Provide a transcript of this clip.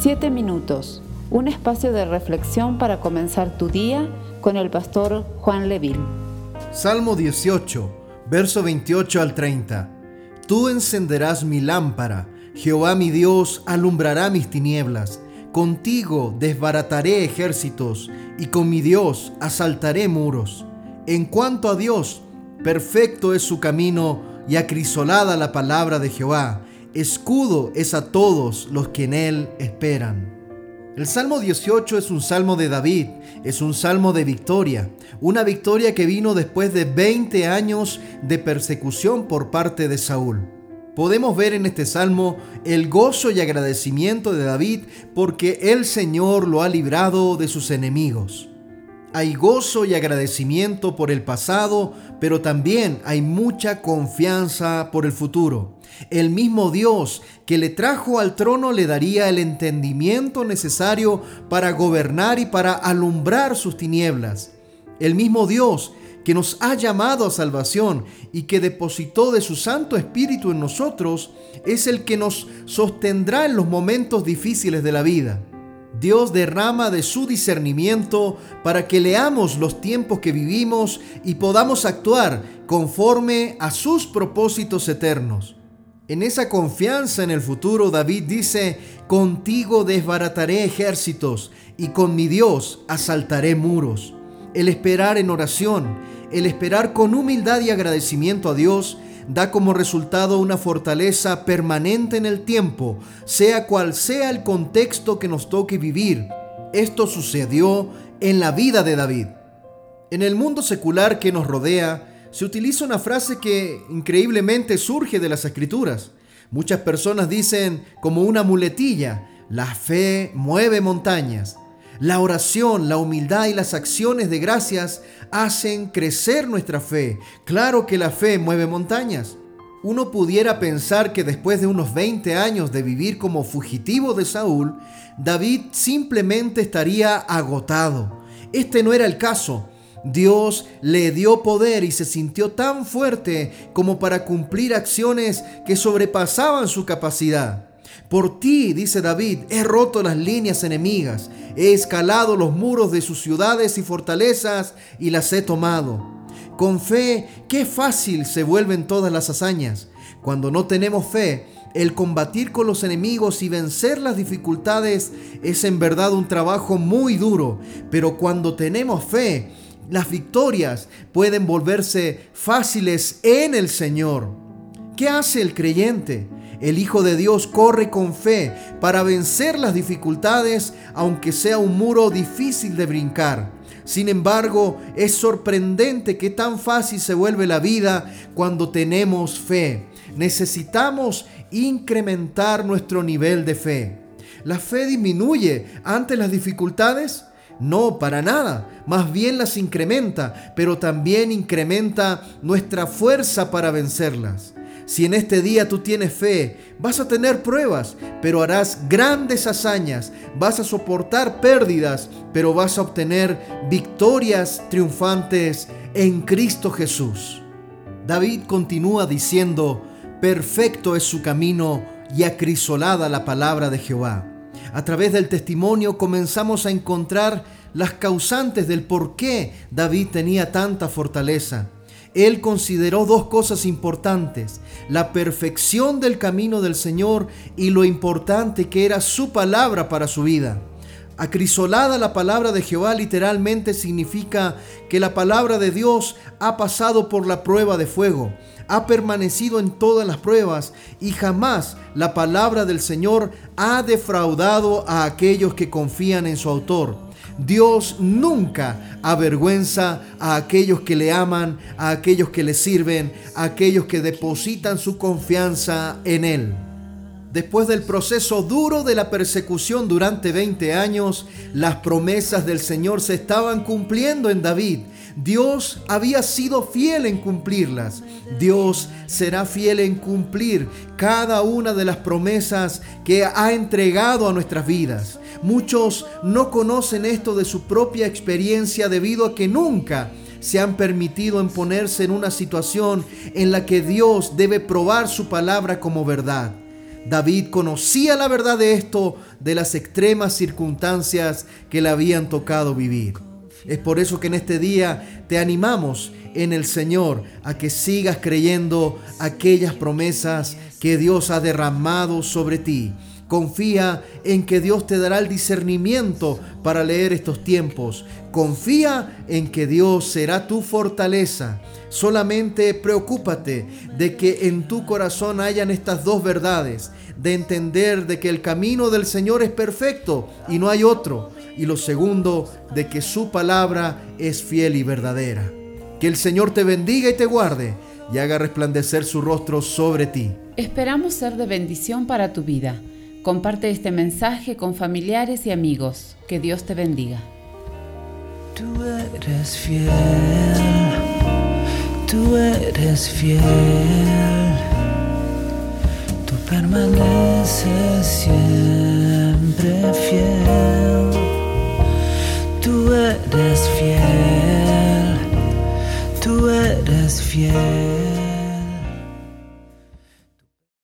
Siete minutos, un espacio de reflexión para comenzar tu día con el pastor Juan Leville. Salmo 18, verso 28 al 30. Tú encenderás mi lámpara, Jehová mi Dios alumbrará mis tinieblas. Contigo desbarataré ejércitos y con mi Dios asaltaré muros. En cuanto a Dios, perfecto es su camino y acrisolada la palabra de Jehová escudo es a todos los que en él esperan. El Salmo 18 es un salmo de David, es un salmo de victoria, una victoria que vino después de 20 años de persecución por parte de Saúl. Podemos ver en este salmo el gozo y agradecimiento de David porque el Señor lo ha librado de sus enemigos. Hay gozo y agradecimiento por el pasado, pero también hay mucha confianza por el futuro. El mismo Dios que le trajo al trono le daría el entendimiento necesario para gobernar y para alumbrar sus tinieblas. El mismo Dios que nos ha llamado a salvación y que depositó de su Santo Espíritu en nosotros, es el que nos sostendrá en los momentos difíciles de la vida. Dios derrama de su discernimiento para que leamos los tiempos que vivimos y podamos actuar conforme a sus propósitos eternos. En esa confianza en el futuro, David dice, contigo desbarataré ejércitos y con mi Dios asaltaré muros. El esperar en oración, el esperar con humildad y agradecimiento a Dios, da como resultado una fortaleza permanente en el tiempo, sea cual sea el contexto que nos toque vivir. Esto sucedió en la vida de David. En el mundo secular que nos rodea, se utiliza una frase que increíblemente surge de las escrituras. Muchas personas dicen como una muletilla, la fe mueve montañas. La oración, la humildad y las acciones de gracias hacen crecer nuestra fe. Claro que la fe mueve montañas. Uno pudiera pensar que después de unos 20 años de vivir como fugitivo de Saúl, David simplemente estaría agotado. Este no era el caso. Dios le dio poder y se sintió tan fuerte como para cumplir acciones que sobrepasaban su capacidad. Por ti, dice David, he roto las líneas enemigas, he escalado los muros de sus ciudades y fortalezas y las he tomado. Con fe, qué fácil se vuelven todas las hazañas. Cuando no tenemos fe, el combatir con los enemigos y vencer las dificultades es en verdad un trabajo muy duro, pero cuando tenemos fe, las victorias pueden volverse fáciles en el Señor. ¿Qué hace el creyente? El Hijo de Dios corre con fe para vencer las dificultades, aunque sea un muro difícil de brincar. Sin embargo, es sorprendente que tan fácil se vuelve la vida cuando tenemos fe. Necesitamos incrementar nuestro nivel de fe. ¿La fe disminuye ante las dificultades? No, para nada. Más bien las incrementa, pero también incrementa nuestra fuerza para vencerlas. Si en este día tú tienes fe, vas a tener pruebas, pero harás grandes hazañas, vas a soportar pérdidas, pero vas a obtener victorias triunfantes en Cristo Jesús. David continúa diciendo, perfecto es su camino y acrisolada la palabra de Jehová. A través del testimonio comenzamos a encontrar las causantes del por qué David tenía tanta fortaleza él consideró dos cosas importantes, la perfección del camino del Señor y lo importante que era su palabra para su vida. Acrisolada la palabra de Jehová literalmente significa que la palabra de Dios ha pasado por la prueba de fuego, ha permanecido en todas las pruebas y jamás la palabra del Señor ha defraudado a aquellos que confían en su autor. Dios nunca avergüenza a aquellos que le aman, a aquellos que le sirven, a aquellos que depositan su confianza en Él. Después del proceso duro de la persecución durante 20 años, las promesas del Señor se estaban cumpliendo en David. Dios había sido fiel en cumplirlas. Dios será fiel en cumplir cada una de las promesas que ha entregado a nuestras vidas. Muchos no conocen esto de su propia experiencia debido a que nunca se han permitido en ponerse en una situación en la que Dios debe probar su palabra como verdad. David conocía la verdad de esto, de las extremas circunstancias que le habían tocado vivir. Es por eso que en este día te animamos en el Señor a que sigas creyendo aquellas promesas que Dios ha derramado sobre ti. Confía en que Dios te dará el discernimiento para leer estos tiempos. Confía en que Dios será tu fortaleza. Solamente preocúpate de que en tu corazón hayan estas dos verdades, de entender de que el camino del Señor es perfecto y no hay otro. Y lo segundo, de que su palabra es fiel y verdadera. Que el Señor te bendiga y te guarde y haga resplandecer su rostro sobre ti. Esperamos ser de bendición para tu vida. Comparte este mensaje con familiares y amigos. Que Dios te bendiga. Tú eres fiel, tú eres fiel, tú permaneces siempre fiel,